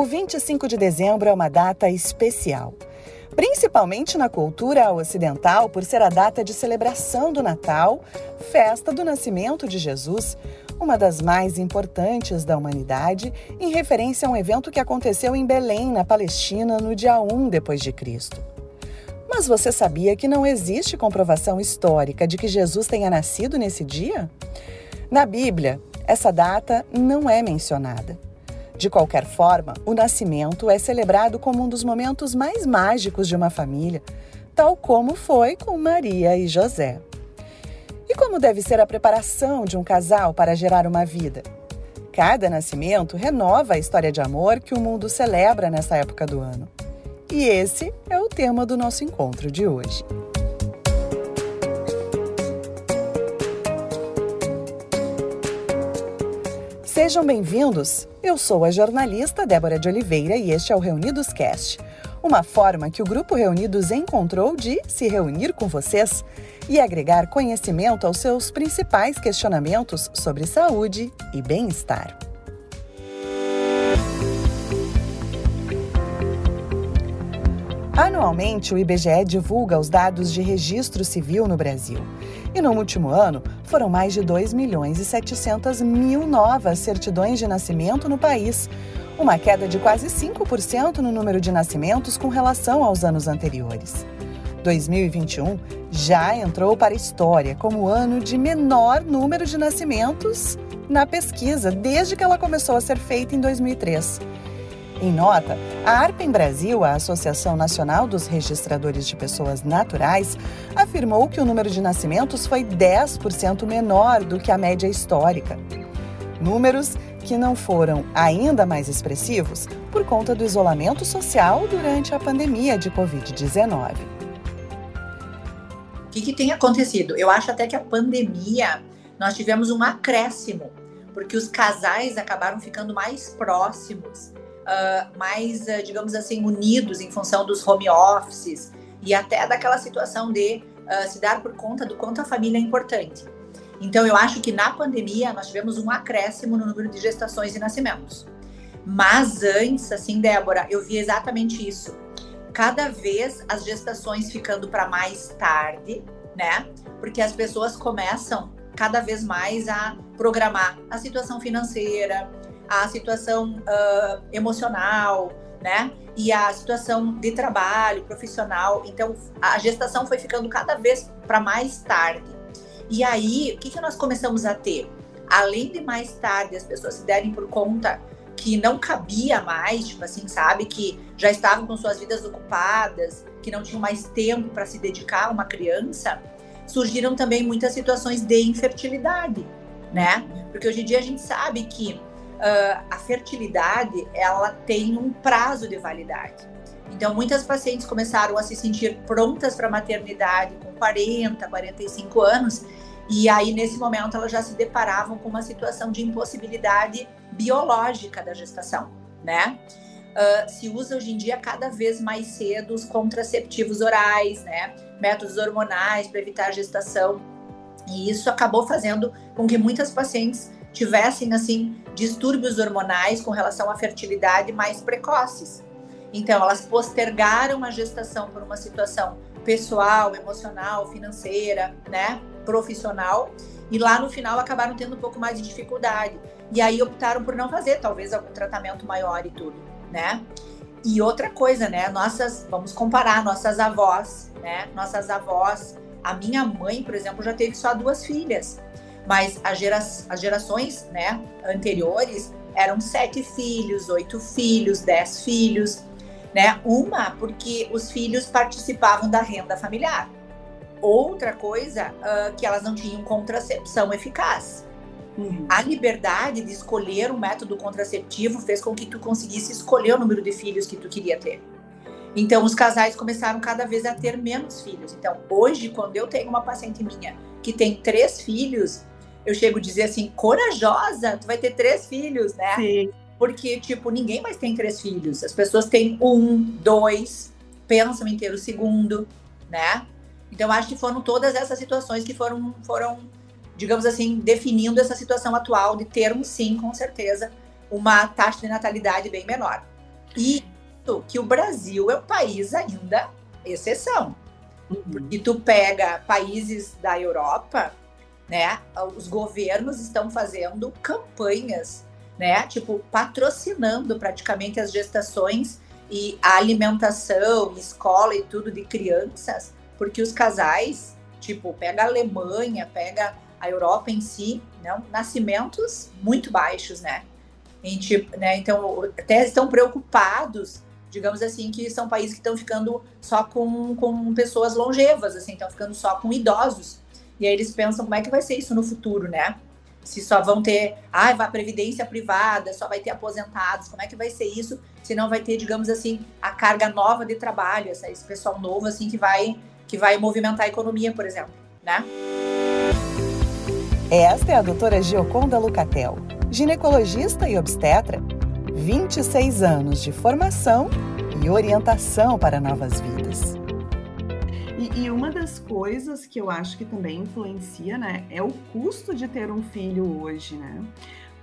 O 25 de dezembro é uma data especial, principalmente na cultura ocidental, por ser a data de celebração do Natal, festa do nascimento de Jesus, uma das mais importantes da humanidade, em referência a um evento que aconteceu em Belém, na Palestina, no dia 1 depois de Cristo. Mas você sabia que não existe comprovação histórica de que Jesus tenha nascido nesse dia? Na Bíblia, essa data não é mencionada. De qualquer forma, o nascimento é celebrado como um dos momentos mais mágicos de uma família, tal como foi com Maria e José. E como deve ser a preparação de um casal para gerar uma vida? Cada nascimento renova a história de amor que o mundo celebra nessa época do ano. E esse é o tema do nosso encontro de hoje. Sejam bem-vindos! Eu sou a jornalista Débora de Oliveira e este é o Reunidos Cast, uma forma que o Grupo Reunidos encontrou de se reunir com vocês e agregar conhecimento aos seus principais questionamentos sobre saúde e bem-estar. Anualmente, o IBGE divulga os dados de registro civil no Brasil. E no último ano, foram mais de 2 milhões e 700 mil novas certidões de nascimento no país, uma queda de quase 5% no número de nascimentos com relação aos anos anteriores. 2021 já entrou para a história como o ano de menor número de nascimentos na pesquisa desde que ela começou a ser feita em 2003. Em nota, a ARPEN Brasil, a Associação Nacional dos Registradores de Pessoas Naturais, afirmou que o número de nascimentos foi 10% menor do que a média histórica. Números que não foram ainda mais expressivos por conta do isolamento social durante a pandemia de Covid-19. O que, que tem acontecido? Eu acho até que a pandemia nós tivemos um acréscimo, porque os casais acabaram ficando mais próximos uh, mais, uh, digamos assim, unidos em função dos home offices e até daquela situação de uh, se dar por conta do quanto a família é importante. Então, eu acho que na pandemia nós tivemos um acréscimo no número de gestações e nascimentos. Mas antes, assim, Débora, eu vi exatamente isso. Cada vez as gestações ficando para mais tarde, né? Porque as pessoas começam cada vez mais a programar a situação financeira, a situação uh, emocional, né? E a situação de trabalho profissional. Então, a gestação foi ficando cada vez para mais tarde. E aí, o que, que nós começamos a ter? Além de mais tarde as pessoas se derem por conta que não cabia mais, tipo assim, sabe? Que já estavam com suas vidas ocupadas, que não tinham mais tempo para se dedicar a uma criança, surgiram também muitas situações de infertilidade, né? Porque hoje em dia a gente sabe que uh, a fertilidade ela tem um prazo de validade. Então, muitas pacientes começaram a se sentir prontas para a maternidade com 40, 45 anos, e aí nesse momento elas já se deparavam com uma situação de impossibilidade biológica da gestação, né? Uh, se usa hoje em dia cada vez mais cedo os contraceptivos orais, né? Métodos hormonais para evitar a gestação. E isso acabou fazendo com que muitas pacientes tivessem assim distúrbios hormonais com relação à fertilidade mais precoces. Então, elas postergaram a gestação por uma situação pessoal, emocional, financeira, né, profissional, e lá no final acabaram tendo um pouco mais de dificuldade. E aí optaram por não fazer, talvez algum tratamento maior e tudo, né? E outra coisa, né, nossas, vamos comparar nossas avós, né? Nossas avós, a minha mãe, por exemplo, já teve só duas filhas mas gera, as gerações né, anteriores eram sete filhos, oito filhos, dez filhos, né? Uma porque os filhos participavam da renda familiar. Outra coisa uh, que elas não tinham contracepção eficaz. Uhum. A liberdade de escolher um método contraceptivo fez com que tu conseguisse escolher o número de filhos que tu queria ter. Então, os casais começaram cada vez a ter menos filhos. Então, hoje, quando eu tenho uma paciente minha que tem três filhos, eu chego a dizer assim, corajosa, tu vai ter três filhos, né? Sim. Porque, tipo, ninguém mais tem três filhos. As pessoas têm um, dois, pensam em ter o segundo, né? Então, acho que foram todas essas situações que foram, foram, digamos assim, definindo essa situação atual de termos, sim, com certeza, uma taxa de natalidade bem menor. E que o Brasil é um país ainda exceção. Uhum. E tu pega países da Europa, né? Os governos estão fazendo campanhas, né? Tipo, patrocinando praticamente as gestações e a alimentação, escola e tudo de crianças, porque os casais, tipo, pega a Alemanha, pega a Europa em si, nascimentos muito baixos, né? Em, tipo, né? Então, até estão preocupados, digamos assim, que são países que estão ficando só com, com pessoas longevas, assim, estão ficando só com idosos. E aí eles pensam como é que vai ser isso no futuro, né? Se só vão ter, ah, vai previdência privada, só vai ter aposentados, como é que vai ser isso? Se não vai ter, digamos assim, a carga nova de trabalho, esse pessoal novo assim que vai que vai movimentar a economia, por exemplo, né? Esta é a doutora Gioconda Lucatel, ginecologista e obstetra, 26 anos de formação e orientação para novas vidas. E, e, uma das coisas que eu acho que também influencia, né, é o custo de ter um filho hoje, né?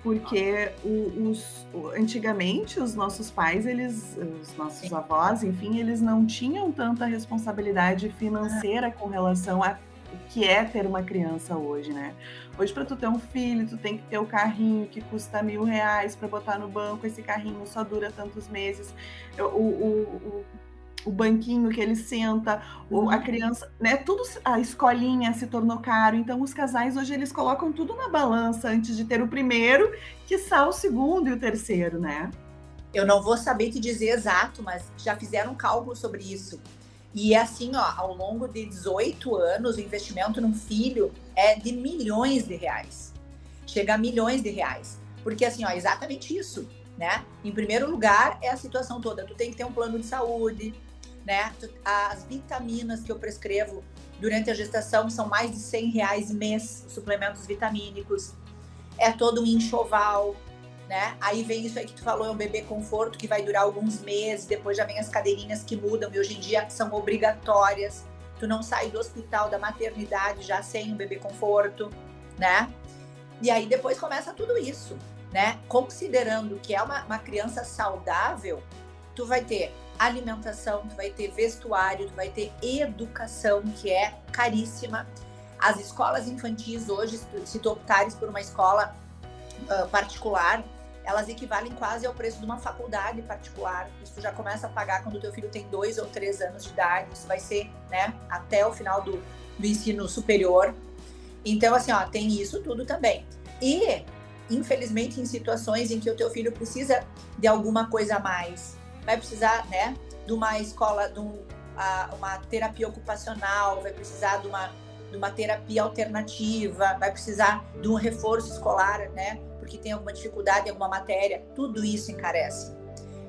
Porque o, os, antigamente os nossos pais, eles, os nossos avós, enfim, eles não tinham tanta responsabilidade financeira com relação a o que é ter uma criança hoje, né? Hoje, para tu ter um filho, tu tem que ter o carrinho que custa mil reais para botar no banco. Esse carrinho só dura tantos meses. O, o, o, o banquinho que ele senta, ou a uhum. criança, né? Tudo, a escolinha se tornou caro. Então, os casais hoje eles colocam tudo na balança antes de ter o primeiro, que o segundo e o terceiro, né? Eu não vou saber te dizer exato, mas já fizeram um cálculo sobre isso. E é assim, ó, ao longo de 18 anos, o investimento num filho é de milhões de reais. Chega a milhões de reais. Porque assim, ó, exatamente isso, né? Em primeiro lugar, é a situação toda. Tu tem que ter um plano de saúde, né? As vitaminas que eu prescrevo durante a gestação são mais de 100 reais mês, suplementos vitamínicos. É todo um enxoval, né? Aí vem isso aí que tu falou, é um bebê conforto que vai durar alguns meses, depois já vem as cadeirinhas que mudam e hoje em dia são obrigatórias. Tu não sai do hospital, da maternidade já sem o bebê conforto, né? E aí depois começa tudo isso, né? Considerando que é uma, uma criança saudável, tu vai ter alimentação, tu vai ter vestuário, tu vai ter educação, que é caríssima. As escolas infantis hoje, se tu optares por uma escola uh, particular, elas equivalem quase ao preço de uma faculdade particular. Isso já começa a pagar quando o teu filho tem dois ou três anos de idade. Isso vai ser, né, até o final do, do ensino superior. Então, assim, ó, tem isso tudo também. E, infelizmente, em situações em que o teu filho precisa de alguma coisa a mais, vai precisar, né, de uma escola, de um, a, uma terapia ocupacional, vai precisar de uma, de uma terapia alternativa, vai precisar de um reforço escolar, né? porque tem alguma dificuldade em alguma matéria, tudo isso encarece.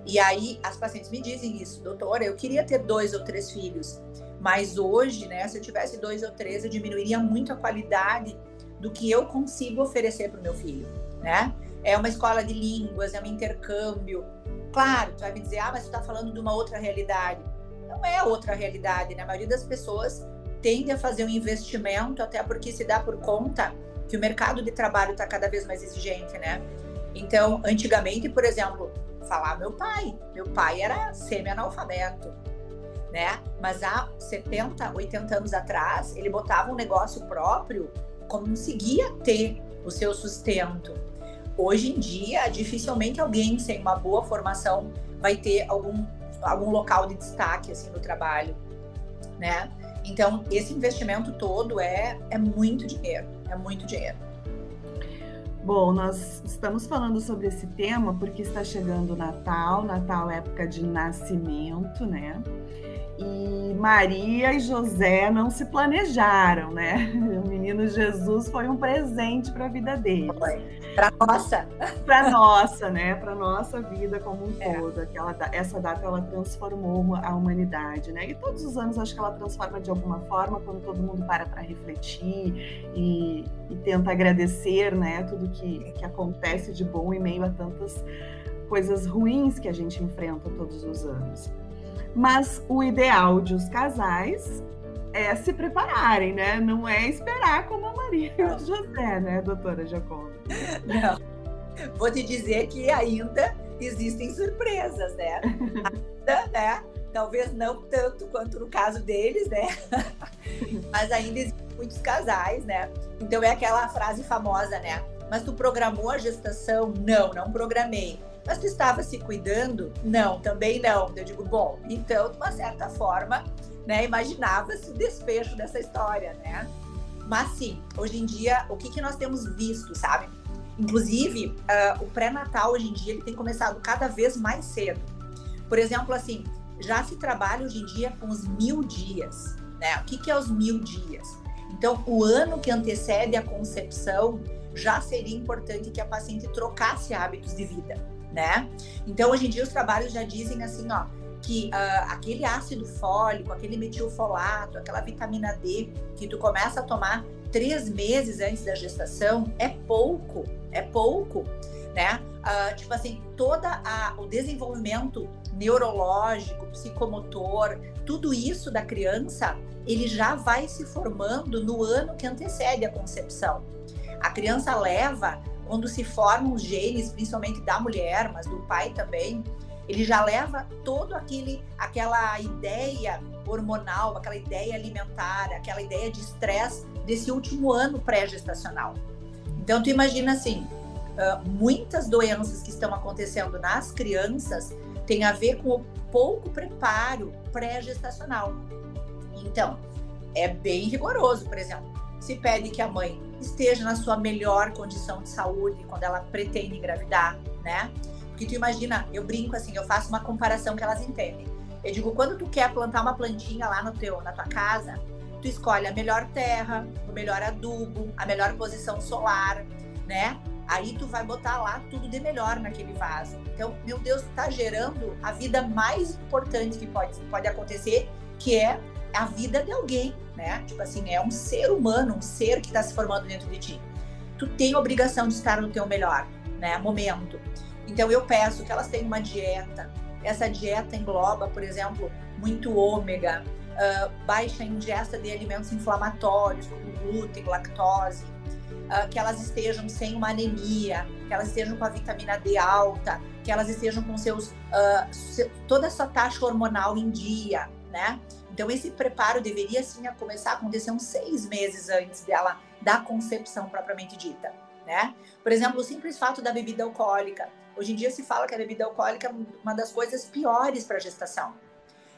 E aí as pacientes me dizem isso, doutora, eu queria ter dois ou três filhos, mas hoje, né, se eu tivesse dois ou três, eu diminuiria muito a qualidade do que eu consigo oferecer para o meu filho, né? É uma escola de línguas, é um intercâmbio. Claro, tu vai me dizer, ah, mas tu está falando de uma outra realidade. Não é outra realidade, né? A maioria das pessoas tende a fazer um investimento, até porque se dá por conta que o mercado de trabalho está cada vez mais exigente, né? Então, antigamente, por exemplo, falar meu pai, meu pai era semi-analfabeto, né? Mas há 70, 80 anos atrás, ele botava um negócio próprio, conseguia ter o seu sustento. Hoje em dia, dificilmente alguém sem uma boa formação vai ter algum, algum local de destaque assim no trabalho, né? Então, esse investimento todo é, é muito dinheiro, é muito dinheiro. Bom, nós estamos falando sobre esse tema porque está chegando o Natal, Natal é época de nascimento, né? E Maria e José não se planejaram, né? O menino Jesus foi um presente para a vida deles. Para nossa. Para nossa, né? Para nossa vida como um é. todo. Aquela, essa data ela transformou a humanidade, né? E todos os anos acho que ela transforma de alguma forma quando todo mundo para para refletir e, e, tenta agradecer, né? Tudo que, que acontece de bom em meio a tantas coisas ruins que a gente enfrenta todos os anos. Mas o ideal de os casais é se prepararem, né? Não é esperar como a Maria e o José, né, doutora Jacob? Não. vou te dizer que ainda existem surpresas, né? Ainda, né? Talvez não tanto quanto no caso deles, né? Mas ainda existem muitos casais, né? Então é aquela frase famosa, né? Mas tu programou a gestação? Não, não programei. Mas tu estava se cuidando? Não, também não. Eu digo, bom, então, de uma certa forma, né, imaginava-se o desfecho dessa história, né? Mas sim, hoje em dia, o que, que nós temos visto, sabe? Inclusive, uh, o pré-natal hoje em dia ele tem começado cada vez mais cedo. Por exemplo, assim, já se trabalha hoje em dia com os mil dias, né? O que, que é os mil dias? Então, o ano que antecede a concepção já seria importante que a paciente trocasse hábitos de vida, né? Então, hoje em dia, os trabalhos já dizem assim, ó, que uh, aquele ácido fólico, aquele metilfolato, aquela vitamina D que tu começa a tomar três meses antes da gestação é pouco, é pouco, né? Uh, tipo assim, toda o desenvolvimento neurológico, psicomotor, tudo isso da criança, ele já vai se formando no ano que antecede a concepção. A criança leva, quando se formam os genes, principalmente da mulher, mas do pai também, ele já leva todo aquele aquela ideia hormonal, aquela ideia alimentar, aquela ideia de estresse desse último ano pré-gestacional. Então tu imagina assim, muitas doenças que estão acontecendo nas crianças têm a ver com o pouco preparo pré-gestacional. Então, é bem rigoroso, por exemplo, se pede que a mãe esteja na sua melhor condição de saúde quando ela pretende engravidar, né? Porque tu imagina, eu brinco assim, eu faço uma comparação que elas entendem. Eu digo, quando tu quer plantar uma plantinha lá no teu, na tua casa, tu escolhe a melhor terra, o melhor adubo, a melhor posição solar, né? Aí tu vai botar lá tudo de melhor naquele vaso. Então, meu Deus, tu tá gerando a vida mais importante que pode, pode acontecer, que é a vida de alguém, né? Tipo assim, é um ser humano, um ser que está se formando dentro de ti. Tu tem obrigação de estar no teu melhor, né? Momento. Então eu peço que elas tenham uma dieta. Essa dieta engloba, por exemplo, muito ômega, uh, baixa ingesta de alimentos inflamatórios, como glúten, lactose, uh, que elas estejam sem uma anemia, que elas estejam com a vitamina D alta, que elas estejam com seus uh, toda essa taxa hormonal em dia, né? Então, esse preparo deveria sim começar a acontecer uns seis meses antes dela, da concepção propriamente dita, né? Por exemplo, o simples fato da bebida alcoólica. Hoje em dia se fala que a bebida alcoólica é uma das coisas piores para a gestação.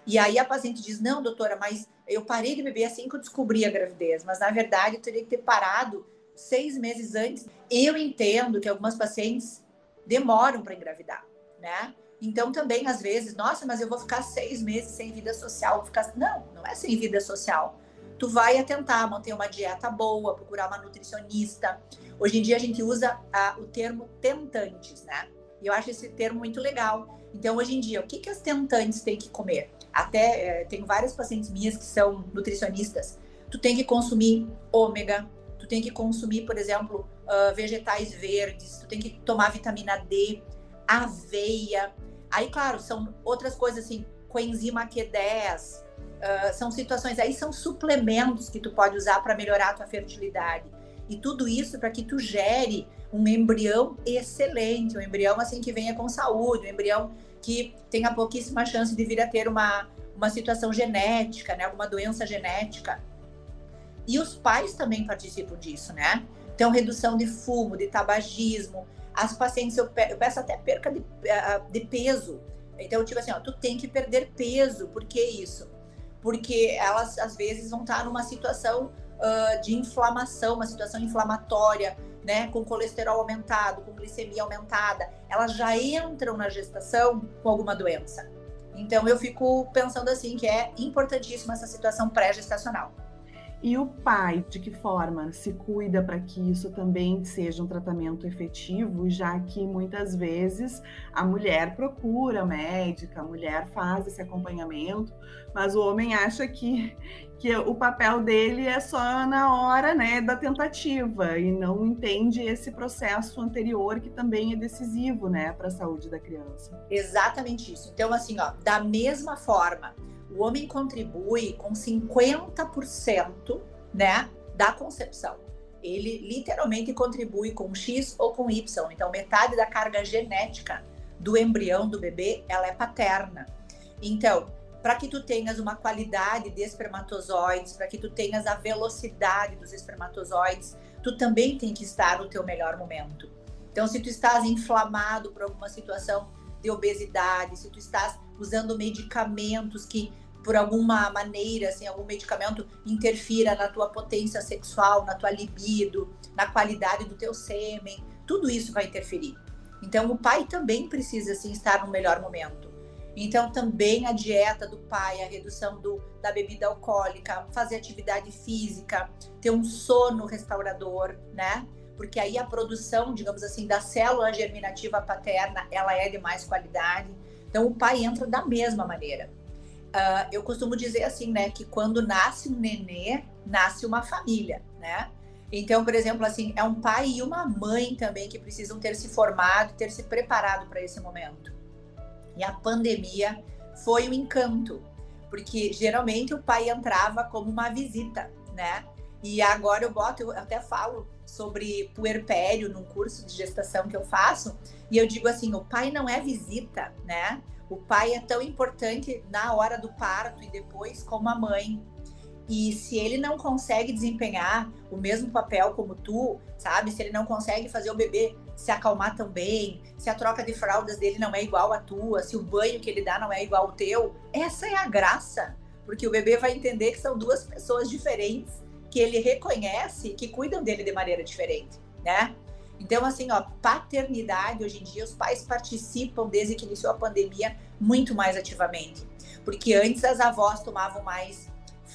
E aí a paciente diz: Não, doutora, mas eu parei de beber assim que eu descobri a gravidez. Mas na verdade eu teria que ter parado seis meses antes. Eu entendo que algumas pacientes demoram para engravidar, né? Então, também, às vezes, nossa, mas eu vou ficar seis meses sem vida social. Vou ficar... Não, não é sem vida social. Tu vai tentar manter uma dieta boa, procurar uma nutricionista. Hoje em dia, a gente usa o termo tentantes, né? E eu acho esse termo muito legal. Então, hoje em dia, o que, que as tentantes têm que comer? Até é, tenho várias pacientes minhas que são nutricionistas. Tu tem que consumir ômega, tu tem que consumir, por exemplo, uh, vegetais verdes, tu tem que tomar vitamina D, aveia, Aí, claro, são outras coisas assim, coenzima Q10, uh, são situações, aí são suplementos que tu pode usar para melhorar a tua fertilidade. E tudo isso para que tu gere um embrião excelente, um embrião assim que venha com saúde, um embrião que tenha pouquíssima chance de vir a ter uma, uma situação genética, né, alguma doença genética. E os pais também participam disso, né? Então, redução de fumo, de tabagismo, as pacientes, eu, eu peço até perca de, de peso. Então, tipo assim, ó, tu tem que perder peso. Por que isso? Porque elas, às vezes, vão estar numa situação uh, de inflamação, uma situação inflamatória, né? Com colesterol aumentado, com glicemia aumentada. Elas já entram na gestação com alguma doença. Então, eu fico pensando assim, que é importantíssima essa situação pré-gestacional. E o pai, de que forma se cuida para que isso também seja um tratamento efetivo, já que muitas vezes a mulher procura médica, a mulher faz esse acompanhamento, mas o homem acha que, que o papel dele é só na hora né, da tentativa e não entende esse processo anterior que também é decisivo né, para a saúde da criança. Exatamente isso. Então, assim, ó, da mesma forma o homem contribui com 50% né, da concepção. ele literalmente contribui com X ou com Y. Então, metade da carga genética do embrião do bebê, ela é paterna. Então, para que tu tenhas uma qualidade de espermatozoides, para que tu tenhas a velocidade dos espermatozoides, tu também tem que estar no teu melhor momento. Então, se tu estás inflamado por alguma situação de obesidade, se tu estás usando medicamentos que por alguma maneira, assim, algum medicamento interfira na tua potência sexual, na tua libido, na qualidade do teu sêmen, tudo isso vai interferir. Então, o pai também precisa, assim, estar no melhor momento. Então, também a dieta do pai, a redução do, da bebida alcoólica, fazer atividade física, ter um sono restaurador, né? Porque aí a produção, digamos assim, da célula germinativa paterna, ela é de mais qualidade. Então, o pai entra da mesma maneira. Uh, eu costumo dizer assim, né, que quando nasce um nenê, nasce uma família, né? Então, por exemplo, assim, é um pai e uma mãe também que precisam ter se formado, ter se preparado para esse momento. E a pandemia foi um encanto, porque geralmente o pai entrava como uma visita, né? E agora eu boto, eu até falo sobre puerpério num curso de gestação que eu faço, e eu digo assim, o pai não é visita, né? O pai é tão importante na hora do parto e depois como a mãe. E se ele não consegue desempenhar o mesmo papel como tu, sabe? Se ele não consegue fazer o bebê se acalmar também, se a troca de fraldas dele não é igual à tua, se o banho que ele dá não é igual ao teu, essa é a graça. Porque o bebê vai entender que são duas pessoas diferentes que ele reconhece que cuidam dele de maneira diferente, né? Então, assim, ó, paternidade, hoje em dia, os pais participam, desde que iniciou a pandemia, muito mais ativamente. Porque antes as avós tomavam mais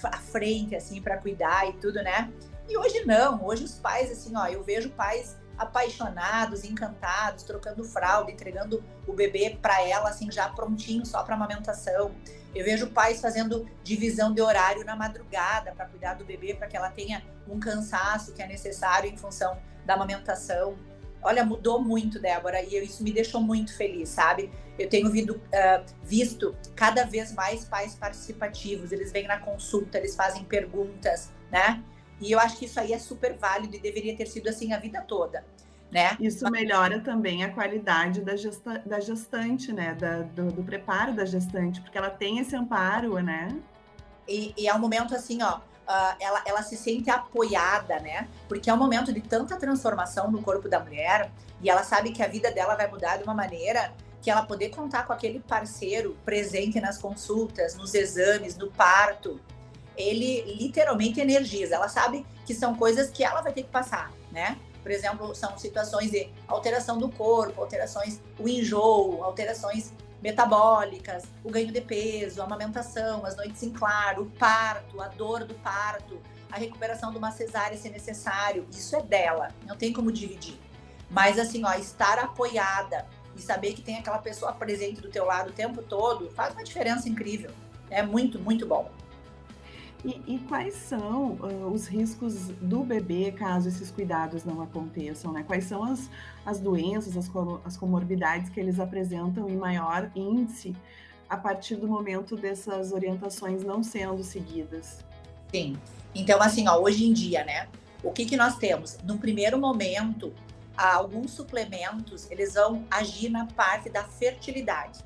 à frente, assim, para cuidar e tudo, né? E hoje não, hoje os pais, assim, ó, eu vejo pais apaixonados, encantados, trocando fralda, entregando o bebê para ela, assim, já prontinho só para amamentação. Eu vejo pais fazendo divisão de horário na madrugada para cuidar do bebê, para que ela tenha um cansaço que é necessário em função da amamentação. Olha, mudou muito, Débora, e isso me deixou muito feliz, sabe? Eu tenho visto, uh, visto cada vez mais pais participativos, eles vêm na consulta, eles fazem perguntas, né? E eu acho que isso aí é super válido e deveria ter sido assim a vida toda né? Isso melhora também a qualidade da, gesta, da gestante, né? Da, do, do, preparo da gestante, porque ela tem esse amparo, né? E, e é um momento assim, ó, uh, ela, ela se sente apoiada, né? Porque é um momento de tanta transformação no corpo da mulher e ela sabe que a vida dela vai mudar de uma maneira que ela poder contar com aquele parceiro presente nas consultas, nos exames, no parto, ele literalmente energiza. Ela sabe que são coisas que ela vai ter que passar, né? Por exemplo, são situações de alteração do corpo, alterações, o enjoo, alterações metabólicas, o ganho de peso, a amamentação, as noites em claro, o parto, a dor do parto, a recuperação de uma cesárea se necessário. Isso é dela, não tem como dividir. Mas assim, ó, estar apoiada e saber que tem aquela pessoa presente do teu lado o tempo todo faz uma diferença incrível. É muito, muito bom. E, e quais são uh, os riscos do bebê caso esses cuidados não aconteçam? Né? Quais são as, as doenças, as, as comorbidades que eles apresentam em maior índice a partir do momento dessas orientações não sendo seguidas? Sim. Então, assim, ó, hoje em dia, né? O que, que nós temos? No primeiro momento, alguns suplementos, eles vão agir na parte da fertilidade.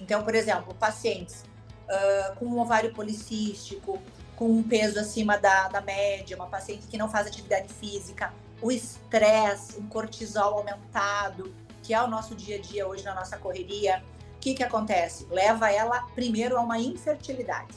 Então, por exemplo, pacientes uh, com um ovário policístico, com um peso acima da, da média, uma paciente que não faz atividade física, o estresse, um cortisol aumentado, que é o nosso dia a dia hoje na nossa correria, o que, que acontece? Leva ela primeiro a uma infertilidade.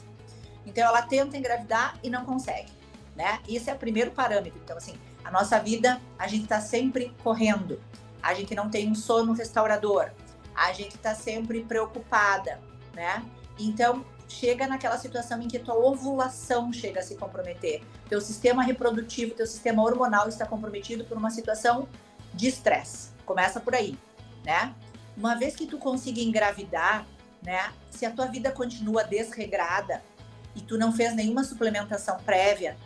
Então ela tenta engravidar e não consegue, né? Esse é o primeiro parâmetro. Então, assim, a nossa vida, a gente está sempre correndo, a gente não tem um sono restaurador, a gente está sempre preocupada, né? Então, chega naquela situação em que tua ovulação chega a se comprometer. Teu sistema reprodutivo, teu sistema hormonal está comprometido por uma situação de estresse. Começa por aí, né? Uma vez que tu consiga engravidar, né? Se a tua vida continua desregrada e tu não fez nenhuma suplementação prévia,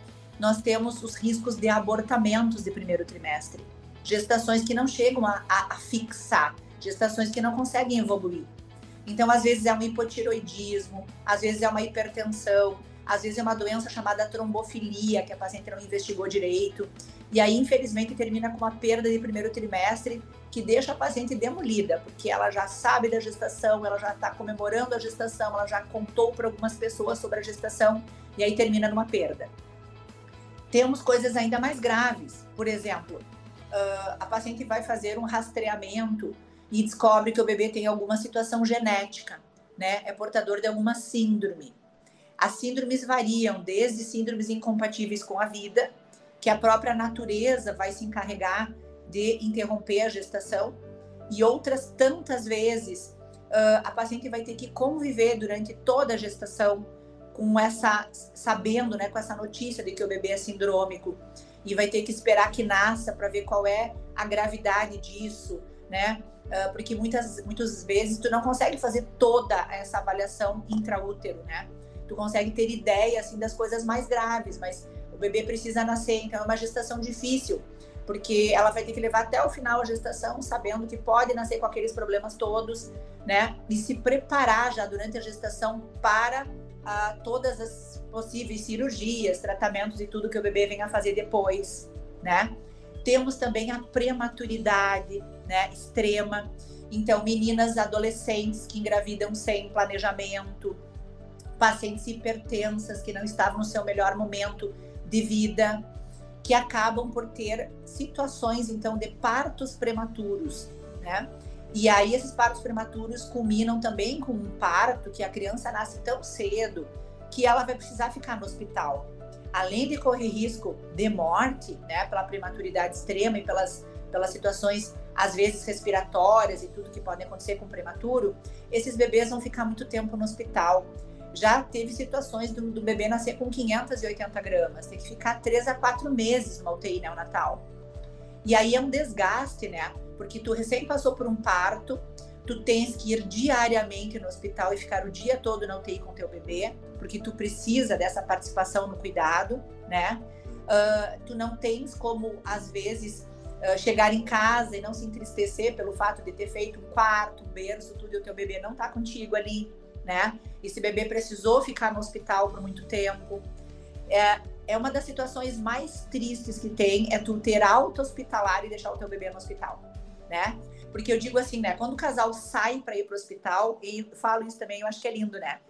nós temos os riscos de abortamentos de primeiro trimestre. Gestações que não chegam a, a, a fixar, gestações que não conseguem evoluir. Então, às vezes é um hipotiroidismo, às vezes é uma hipertensão, às vezes é uma doença chamada trombofilia, que a paciente não investigou direito. E aí, infelizmente, termina com uma perda de primeiro trimestre que deixa a paciente demolida, porque ela já sabe da gestação, ela já está comemorando a gestação, ela já contou para algumas pessoas sobre a gestação e aí termina numa perda. Temos coisas ainda mais graves, por exemplo, uh, a paciente vai fazer um rastreamento e descobre que o bebê tem alguma situação genética, né? É portador de alguma síndrome. As síndromes variam desde síndromes incompatíveis com a vida, que a própria natureza vai se encarregar de interromper a gestação e outras tantas vezes a paciente vai ter que conviver durante toda a gestação com essa sabendo, né, com essa notícia de que o bebê é sindrômico e vai ter que esperar que nasça para ver qual é a gravidade disso, né? Uh, porque muitas muitas vezes tu não consegue fazer toda essa avaliação intraútero, né? Tu consegue ter ideia assim das coisas mais graves, mas o bebê precisa nascer, então é uma gestação difícil porque ela vai ter que levar até o final a gestação, sabendo que pode nascer com aqueles problemas todos, né? E se preparar já durante a gestação para ah, todas as possíveis cirurgias, tratamentos e tudo que o bebê venha fazer depois, né? Temos também a prematuridade, né? Extrema. Então, meninas adolescentes que engravidam sem planejamento, pacientes hipertensas que não estavam no seu melhor momento de vida, que acabam por ter situações então de partos prematuros, né? E aí esses partos prematuros culminam também com um parto que a criança nasce tão cedo que ela vai precisar ficar no hospital. Além de correr risco de morte, né, pela prematuridade extrema e pelas pelas situações às vezes respiratórias e tudo que pode acontecer com o prematuro, esses bebês vão ficar muito tempo no hospital já teve situações do, do, bebê nascer com 580 gramas, tem que ficar 3 a 4 meses numa UTI neonatal. E aí é um desgaste, né? Porque tu recém passou por um parto, tu tens que ir diariamente no hospital e ficar o dia todo na UTI com teu bebê, porque tu precisa dessa participação no cuidado, né? Uh, tu não tens como, às vezes, uh, chegar em casa e não se entristecer pelo fato de ter feito um quarto, um berço, tudo, e o teu bebê não tá contigo ali né? Esse bebê precisou ficar no hospital por muito tempo. É, é uma das situações mais tristes que tem, é tu ter alta hospitalar e deixar o teu bebê no hospital, né? Porque eu digo assim, né? Quando o casal sai para ir para o hospital, e falo isso também, eu acho que é lindo, né?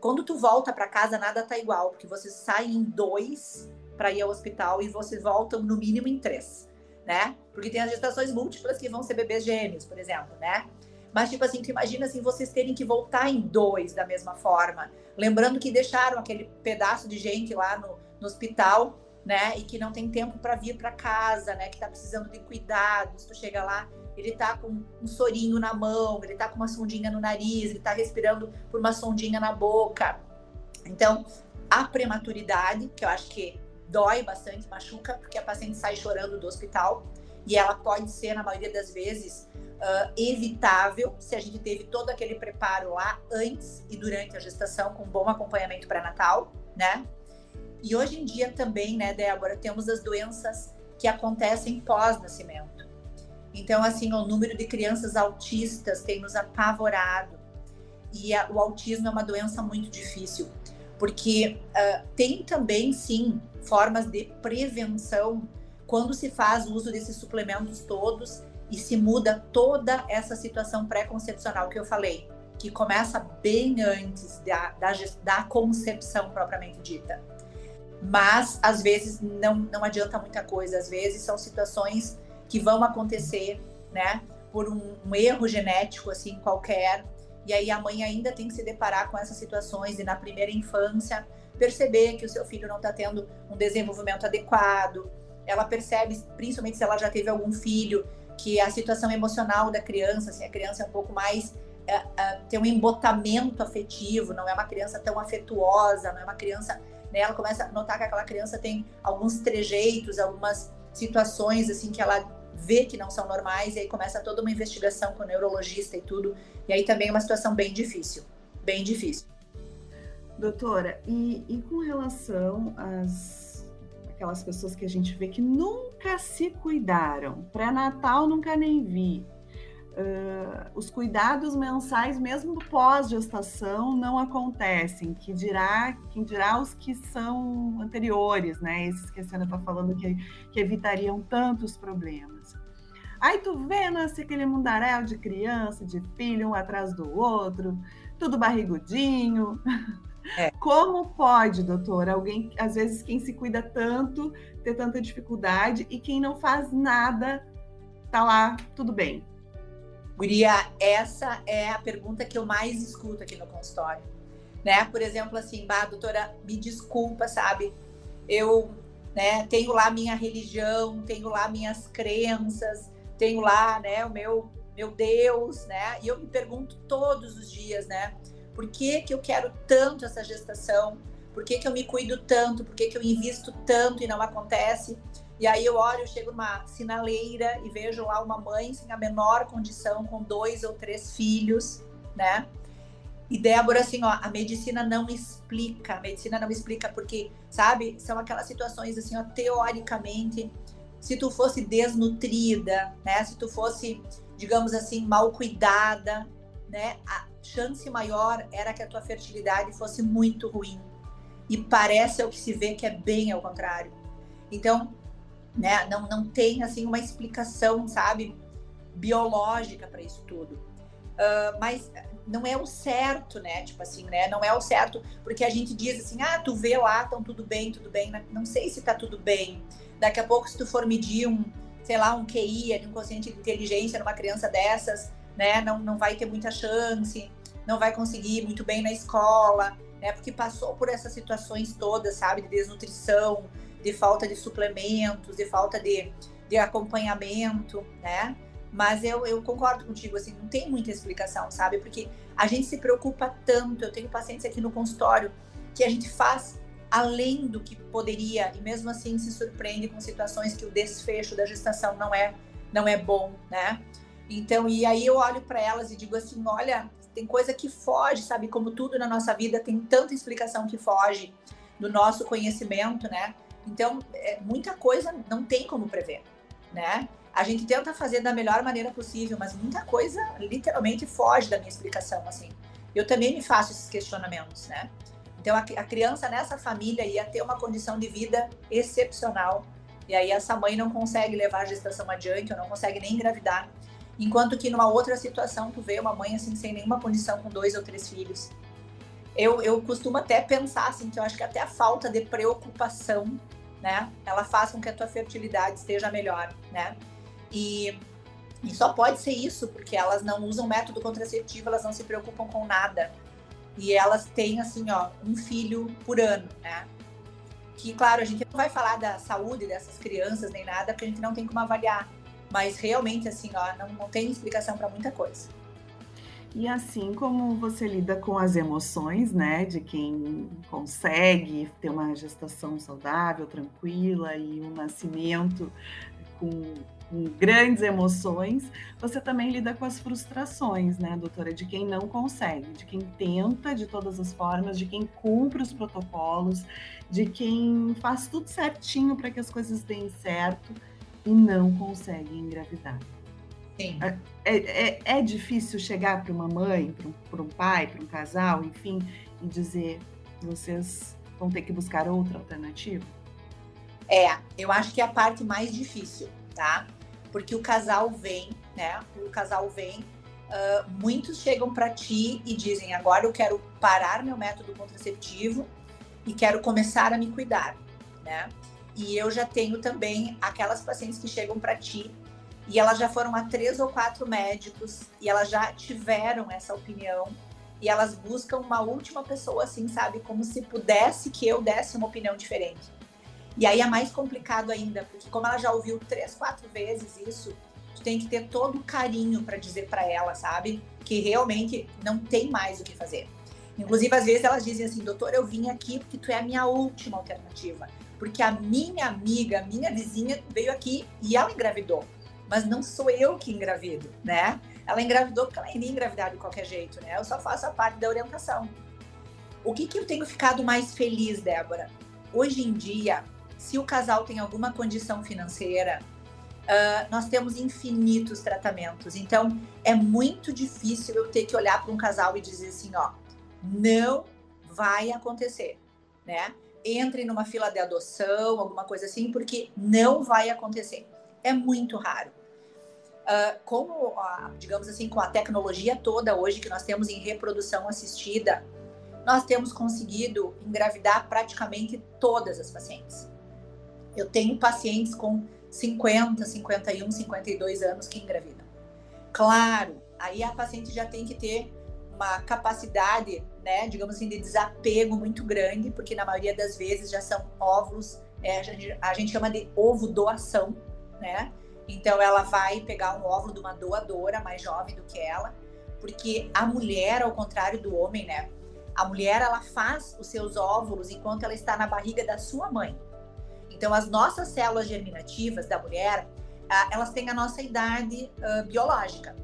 Quando tu volta para casa, nada tá igual, porque vocês saem em dois para ir ao hospital e vocês voltam no mínimo em três, né? Porque tem as gestações múltiplas que vão ser bebês gêmeos, por exemplo, né? Mas, tipo assim, tu imagina assim, vocês terem que voltar em dois da mesma forma. Lembrando que deixaram aquele pedaço de gente lá no, no hospital, né? E que não tem tempo para vir para casa, né? Que tá precisando de cuidados. Tu chega lá, ele tá com um sorinho na mão, ele tá com uma sondinha no nariz, ele tá respirando por uma sondinha na boca. Então, a prematuridade, que eu acho que dói bastante, machuca, porque a paciente sai chorando do hospital e ela pode ser, na maioria das vezes, uh, evitável se a gente teve todo aquele preparo lá antes e durante a gestação, com bom acompanhamento pré-natal, né? E hoje em dia também, né, Débora, temos as doenças que acontecem pós-nascimento. Então, assim, o número de crianças autistas tem nos apavorado. E a, o autismo é uma doença muito difícil, porque uh, tem também, sim, formas de prevenção quando se faz uso desses suplementos todos e se muda toda essa situação pré-concepcional que eu falei, que começa bem antes da, da, da, concepção propriamente dita. Mas, às vezes, não, não adianta muita coisa. Às vezes, são situações que vão acontecer, né? Por um, um erro genético, assim, qualquer. E aí, a mãe ainda tem que se deparar com essas situações e, na primeira infância, perceber que o seu filho não está tendo um desenvolvimento adequado. Ela percebe, principalmente se ela já teve algum filho, que a situação emocional da criança, assim, a criança é um pouco mais é, é, tem um embotamento afetivo, não é uma criança tão afetuosa, não é uma criança, né, ela começa a notar que aquela criança tem alguns trejeitos, algumas situações assim que ela vê que não são normais e aí começa toda uma investigação com o neurologista e tudo. E aí também é uma situação bem difícil, bem difícil. Doutora, e, e com relação às aquelas pessoas que a gente vê que nunca se cuidaram. Pré-natal nunca nem vi. uh, os cuidados mensais, mesmo pós-gestação, não acontecem. Que dirá, quem dirá os que são anteriores, né? Esses que a senhora está falando que, que evitariam tantos problemas. Aí tu vê, nasce aquele mundaréu de criança, de filho, um atrás do outro, tudo barrigudinho. É. Como pode, doutora, alguém, às vezes, quem se cuida tanto, ter tanta dificuldade e quem não faz nada, tá lá, tudo bem? Guria, essa é a pergunta que eu mais escuto aqui no consultório. Né? Por exemplo, assim, bah, doutora, me desculpa, sabe? Eu né, tenho lá minha religião, tenho lá minhas crenças, tenho lá né, o meu, meu Deus, né? E eu me pergunto todos os dias, né? Por que, que eu quero tanto essa gestação? Por que, que eu me cuido tanto? Por que, que eu invisto tanto e não acontece? E aí eu olho, chego numa sinaleira e vejo lá uma mãe sem a menor condição, com dois ou três filhos, né? E Débora, assim, ó, a medicina não explica, a medicina não explica porque, sabe, são aquelas situações assim, ó, teoricamente, se tu fosse desnutrida, né, se tu fosse, digamos assim, mal cuidada, né, a chance maior era que a tua fertilidade fosse muito ruim. E parece é o que se vê que é bem ao contrário. Então, né? Não, não tem assim uma explicação, sabe, biológica para isso tudo. Uh, mas não é o certo, né? Tipo assim, né? Não é o certo, porque a gente diz assim, ah, tu vê lá, então tudo bem, tudo bem. Não sei se tá tudo bem. Daqui a pouco, se tu for medir um, sei lá, um QI, um consciente de inteligência numa criança dessas, né? Não, não vai ter muita chance, não vai conseguir muito bem na escola, né? Porque passou por essas situações todas, sabe? De desnutrição, de falta de suplementos, de falta de, de acompanhamento, né? Mas eu, eu concordo contigo, assim, não tem muita explicação, sabe? Porque a gente se preocupa tanto. Eu tenho pacientes aqui no consultório que a gente faz além do que poderia e mesmo assim se surpreende com situações que o desfecho da gestação não é não é bom, né? Então, e aí eu olho para elas e digo assim, olha, tem coisa que foge, sabe? Como tudo na nossa vida tem tanta explicação que foge do nosso conhecimento, né? Então, é, muita coisa não tem como prever, né? A gente tenta fazer da melhor maneira possível, mas muita coisa literalmente foge da minha explicação, assim. Eu também me faço esses questionamentos, né? Então, a, a criança nessa família ia ter uma condição de vida excepcional, e aí essa mãe não consegue levar a gestação adiante, ou não consegue nem engravidar. Enquanto que numa outra situação, tu vê uma mãe assim sem nenhuma condição com dois ou três filhos, eu, eu costumo até pensar assim, que eu acho que até a falta de preocupação, né, ela faz com que a tua fertilidade esteja melhor, né? E, e só pode ser isso, porque elas não usam método contraceptivo, elas não se preocupam com nada. E elas têm, assim, ó, um filho por ano, né? Que, claro, a gente não vai falar da saúde dessas crianças nem nada, porque a gente não tem como avaliar. Mas realmente, assim, ó, não, não tem explicação para muita coisa. E assim como você lida com as emoções, né, de quem consegue ter uma gestação saudável, tranquila e um nascimento com, com, grandes emoções, você também lida com as frustrações, né, doutora, de quem não consegue, de quem tenta de todas as formas, de quem cumpre os protocolos, de quem faz tudo certinho para que as coisas deem certo e não consegue engravidar. Sim. É, é, é, difícil chegar para uma mãe, para um, um pai, para um casal, enfim, e dizer: vocês vão ter que buscar outra alternativa? É, eu acho que é a parte mais difícil, tá? Porque o casal vem, né? O casal vem, uh, muitos chegam para ti e dizem: agora eu quero parar meu método contraceptivo e quero começar a me cuidar, né? E eu já tenho também aquelas pacientes que chegam para ti e elas já foram a três ou quatro médicos e elas já tiveram essa opinião. E elas buscam uma última pessoa, assim, sabe? Como se pudesse que eu desse uma opinião diferente. E aí é mais complicado ainda, porque como ela já ouviu três, quatro vezes isso, tu tem que ter todo o carinho para dizer para ela, sabe? Que realmente não tem mais o que fazer. Inclusive, às vezes elas dizem assim, doutor, eu vim aqui porque tu é a minha última alternativa. Porque a minha amiga, a minha vizinha veio aqui e ela engravidou mas não sou eu que engravido, né? Ela engravidou porque ela iria engravidar de qualquer jeito, né? Eu só faço a parte da orientação. O que, que eu tenho ficado mais feliz, Débora? Hoje em dia, se o casal tem alguma condição financeira, Uh, nós temos infinitos tratamentos. Então, é muito difícil eu ter que olhar para um casal e dizer assim, ó, não vai acontecer, né? Entre numa fila de adoção, alguma coisa assim, porque não vai acontecer. É muito raro. Uh, como, digamos assim, com a tecnologia toda hoje que nós temos em reprodução assistida, nós temos conseguido engravidar praticamente todas as pacientes. Eu tenho pacientes com 50, 51, 52 anos que engravidam. Claro, aí a paciente já tem que ter uma capacidade, né, digamos assim, de desapego muito grande, porque na maioria das vezes já são óvulos, é, a, gente, a gente chama de ovo doação, né? Então ela vai pegar um óvulo de uma doadora mais jovem do que ela, porque a mulher, ao contrário do homem, né? A mulher ela faz os seus óvulos enquanto ela está na barriga da sua mãe. Então as nossas células germinativas da mulher, elas têm a nossa idade uh, biológica.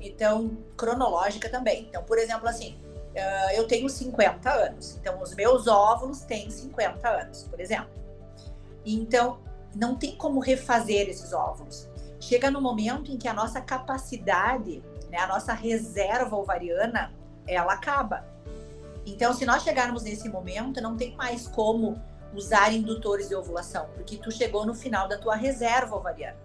Então, cronológica também. Então, por exemplo, assim, uh, eu tenho 50 anos. Então, os meus óvulos têm 50 anos, por exemplo. Então, não tem como refazer esses óvulos. Chega no momento em que a nossa capacidade, né, a nossa reserva ovariana, ela acaba. Então, se nós chegarmos nesse momento, não tem mais como usar indutores de ovulação, porque tu chegou no final da tua reserva ovariana.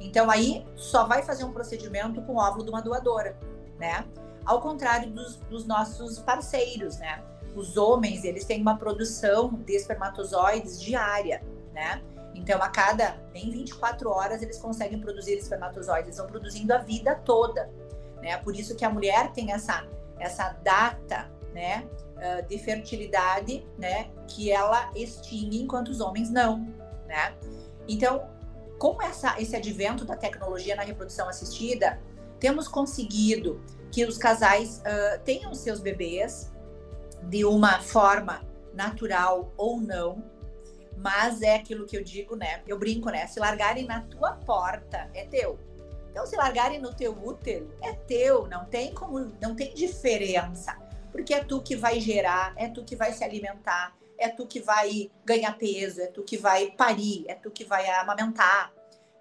Então, aí só vai fazer um procedimento com óvulo de uma doadora, né? Ao contrário dos, dos nossos parceiros, né? Os homens, eles têm uma produção de espermatozoides diária, né? Então, a cada nem 24 horas eles conseguem produzir espermatozoides, eles vão produzindo a vida toda, né? Por isso que a mulher tem essa essa data, né, de fertilidade, né, que ela extingue enquanto os homens não, né? Então, com essa, esse advento da tecnologia na reprodução assistida, temos conseguido que os casais uh, tenham seus bebês de uma forma natural ou não, mas é aquilo que eu digo, né? Eu brinco, né? Se largarem na tua porta, é teu. Então, se largarem no teu útero, é teu, não tem como, não tem diferença. Porque é tu que vai gerar, é tu que vai se alimentar, é tu que vai ganhar peso, é tu que vai parir, é tu que vai amamentar.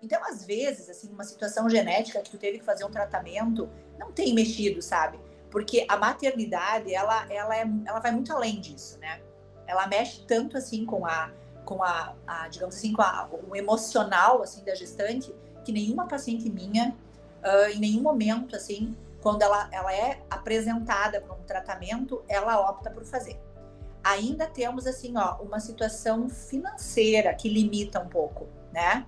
Então, às vezes, assim, uma situação genética que tu teve que fazer um tratamento, não tem mexido, sabe? Porque a maternidade, ela, ela, é, ela vai muito além disso, né? Ela mexe tanto, assim, com a, com a, a digamos assim, com a, o emocional, assim, da gestante, que nenhuma paciente minha, uh, em nenhum momento, assim, quando ela, ela é apresentada para um tratamento, ela opta por fazer. Ainda temos, assim, ó, uma situação financeira que limita um pouco, né?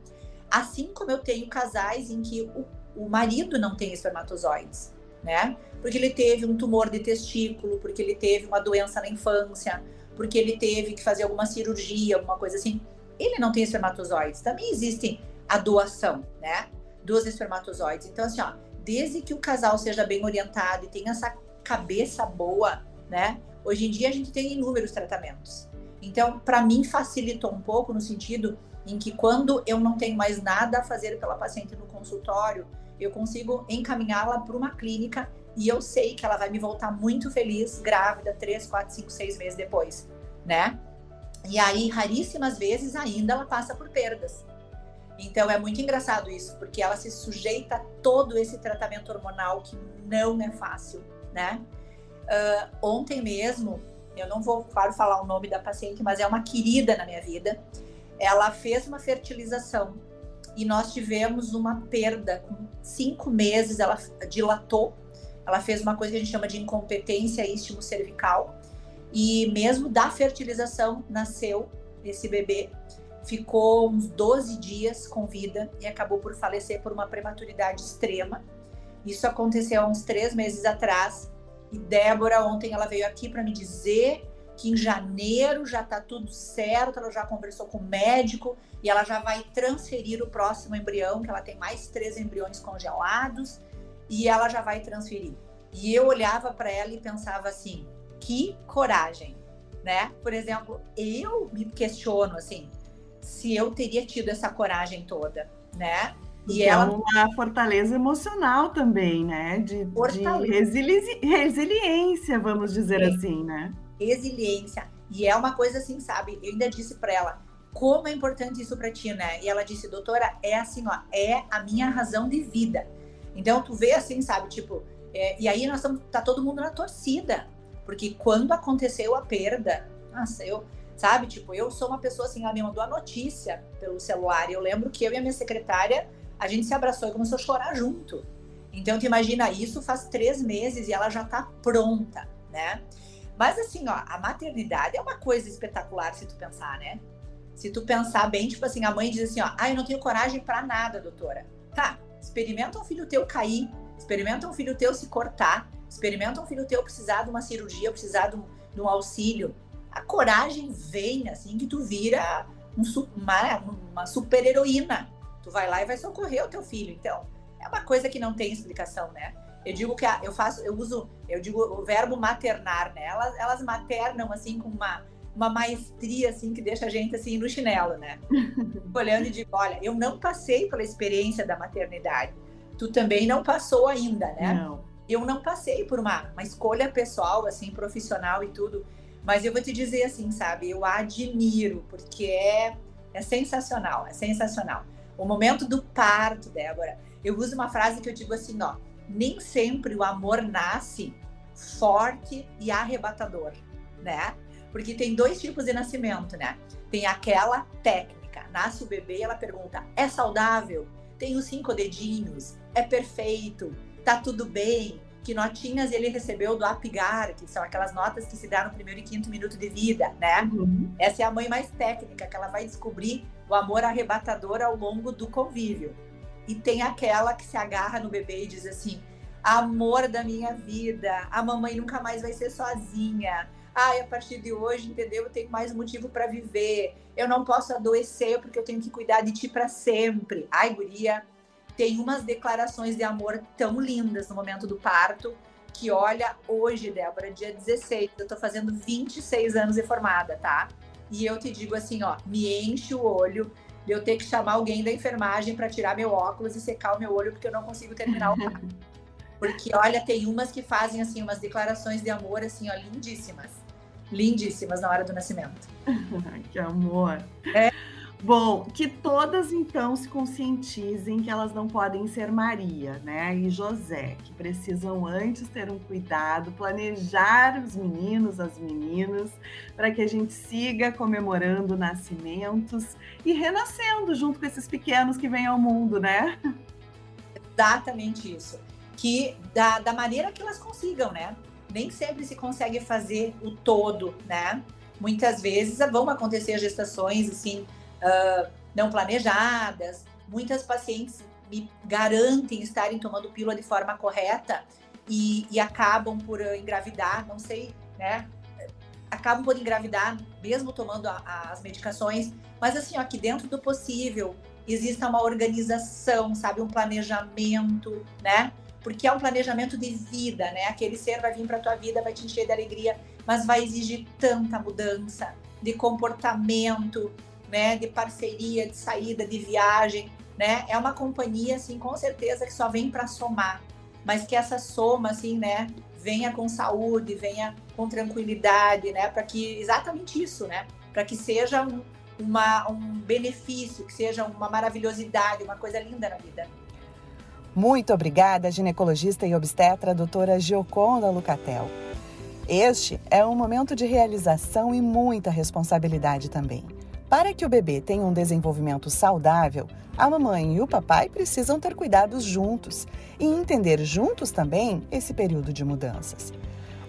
Assim como eu tenho casais em que o, o marido não tem espermatozoides, né? Porque ele teve um tumor de testículo, porque ele teve uma doença na infância, porque ele teve que fazer alguma cirurgia, alguma coisa assim. Ele não tem espermatozoides. Também existem a doação, né? Dos espermatozoides. Então, assim, ó, desde que o casal seja bem orientado e tenha essa cabeça boa, né? Hoje em dia a gente tem inúmeros tratamentos. Então, para mim facilitou um pouco no sentido em que quando eu não tenho mais nada a fazer pela paciente no consultório, eu consigo encaminhá-la para uma clínica e eu sei que ela vai me voltar muito feliz, grávida, 3, 4, 5, 6 meses depois, né? E aí, raríssimas vezes ainda ela passa por perdas. Então é muito engraçado isso, porque ela se sujeita a todo esse tratamento hormonal que não é fácil, né? Uh, ontem mesmo, eu não vou, claro, falar o nome da paciente, mas é uma querida na minha vida. Ela fez uma fertilização e nós tivemos uma perda com cinco meses. Ela dilatou, ela fez uma coisa que a gente chama de incompetência istmo cervical e mesmo da fertilização nasceu esse bebê ficou uns 12 dias com vida e acabou por falecer por uma prematuridade extrema. Isso aconteceu há uns três meses atrás. E Débora, ontem, ela veio aqui para me dizer que em janeiro já está tudo certo, ela já conversou com o médico e ela já vai transferir o próximo embrião, que ela tem mais três embriões congelados, e ela já vai transferir. E eu olhava para ela e pensava assim: que coragem, né? Por exemplo, eu me questiono assim, se eu teria tido essa coragem toda, né? E então, ela uma fortaleza emocional também, né? De, de resili... resiliência, vamos dizer é. assim, né? Resiliência. E é uma coisa assim, sabe? Eu ainda disse para ela: como é importante isso para ti, né? E ela disse, doutora, é assim, ó, é a minha razão de vida. Então tu vê assim, sabe, tipo, é, e aí nós estamos, tá todo mundo na torcida, porque quando aconteceu a perda, nossa, eu, sabe, tipo, eu sou uma pessoa assim, ela me mandou a notícia pelo celular, e eu lembro que eu e a minha secretária, a gente se abraçou e começou a chorar junto. Então tu imagina, isso faz três meses e ela já tá pronta, né? Mas assim, ó, a maternidade é uma coisa espetacular se tu pensar, né? Se tu pensar bem, tipo assim, a mãe diz assim, ó, ah, eu não tenho coragem para nada, doutora. Tá, experimenta um filho teu cair, experimenta um filho teu se cortar, experimenta um filho teu precisar de uma cirurgia, precisar de um, de um auxílio. A coragem vem, assim, que tu vira um, uma, uma super heroína. Tu vai lá e vai socorrer o teu filho. Então, é uma coisa que não tem explicação, né? Eu digo que a, eu faço, eu uso, eu digo o verbo maternar, né? Elas, elas maternam assim com uma, uma maestria assim que deixa a gente assim no chinelo, né? Olhando e digo, olha, eu não passei pela experiência da maternidade. Tu também não passou ainda, né? Não. Eu não passei por uma, uma escolha pessoal, assim, profissional e tudo. Mas eu vou te dizer assim, sabe? Eu admiro, porque é, é sensacional, é sensacional. O momento do parto, Débora. Eu uso uma frase que eu digo assim, ó nem sempre o amor nasce forte e arrebatador, né? Porque tem dois tipos de nascimento, né? Tem aquela técnica, nasce o bebê e ela pergunta: é saudável? Tem os cinco dedinhos? É perfeito? Tá tudo bem? Que notinhas ele recebeu do Apigar, que são aquelas notas que se dá no primeiro e quinto minuto de vida, né? Uhum. Essa é a mãe mais técnica, que ela vai descobrir o amor arrebatador ao longo do convívio. E tem aquela que se agarra no bebê e diz assim: amor da minha vida, a mamãe nunca mais vai ser sozinha. Ai, a partir de hoje, entendeu? Eu tenho mais motivo para viver. Eu não posso adoecer porque eu tenho que cuidar de ti para sempre. Ai, guria, tem umas declarações de amor tão lindas no momento do parto que olha, hoje, Débora, dia 16, eu tô fazendo 26 anos de formada, tá? E eu te digo assim, ó, me enche o olho de eu ter que chamar alguém da enfermagem para tirar meu óculos e secar o meu olho porque eu não consigo terminar o Porque, olha, tem umas que fazem, assim, umas declarações de amor, assim, ó, lindíssimas. Lindíssimas na hora do nascimento. que amor. É. Bom, que todas então se conscientizem que elas não podem ser Maria, né? E José, que precisam antes ter um cuidado, planejar os meninos, as meninas, para que a gente siga comemorando nascimentos e renascendo junto com esses pequenos que vêm ao mundo, né? Exatamente isso. Que da, da maneira que elas consigam, né? Nem sempre se consegue fazer o todo, né? Muitas vezes vão acontecer gestações assim uh, não planejadas. Muitas pacientes me garantem estarem tomando pílula de forma correta e, e acabam por uh, engravidar, não sei, né? Acabam por engravidar mesmo tomando a, a, as medicações, mas assim, ó, que dentro do possível exista uma organização, sabe, um planejamento, né? Porque é um planejamento de vida, né? Aquele ser vai vir para tua vida, vai te encher de alegria, mas vai exigir tanta mudança de comportamento, né, de parceria, de saída, de viagem, né? É uma companhia assim, com certeza que só vem para somar, mas que essa soma assim, né, venha com saúde, venha com tranquilidade, né, para que exatamente isso, né, para que seja um, uma, um benefício, que seja uma maravilhosidade, uma coisa linda na vida. Muito obrigada, ginecologista e obstetra doutora Gioconda Lucatel. Este é um momento de realização e muita responsabilidade também. Para que o bebê tenha um desenvolvimento saudável, a mamãe e o papai precisam ter cuidados juntos e entender juntos também esse período de mudanças.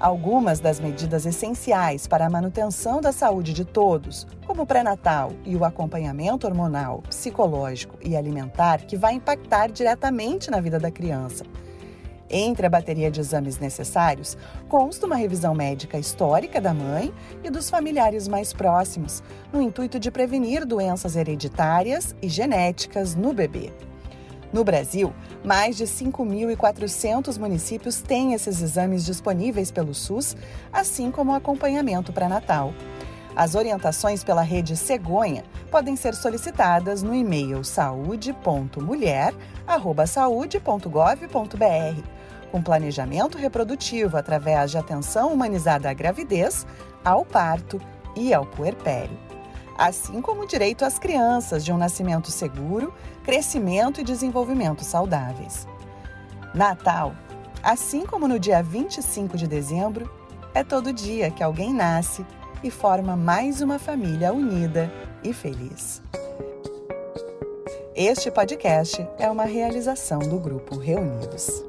Algumas das medidas essenciais para a manutenção da saúde de todos, como o pré-natal e o acompanhamento hormonal, psicológico e alimentar, que vai impactar diretamente na vida da criança entre a bateria de exames necessários, consta uma revisão médica histórica da mãe e dos familiares mais próximos, no intuito de prevenir doenças hereditárias e genéticas no bebê. No Brasil, mais de 5.400 municípios têm esses exames disponíveis pelo SUS, assim como o acompanhamento pré-natal. As orientações pela rede Cegonha podem ser solicitadas no e-mail saúde.mulher@saude.gov.br com planejamento reprodutivo através de atenção humanizada à gravidez, ao parto e ao puerpério. assim como o direito às crianças de um nascimento seguro, crescimento e desenvolvimento saudáveis. Natal, assim como no dia 25 de dezembro, é todo dia que alguém nasce e forma mais uma família unida e feliz. Este podcast é uma realização do Grupo Reunidos.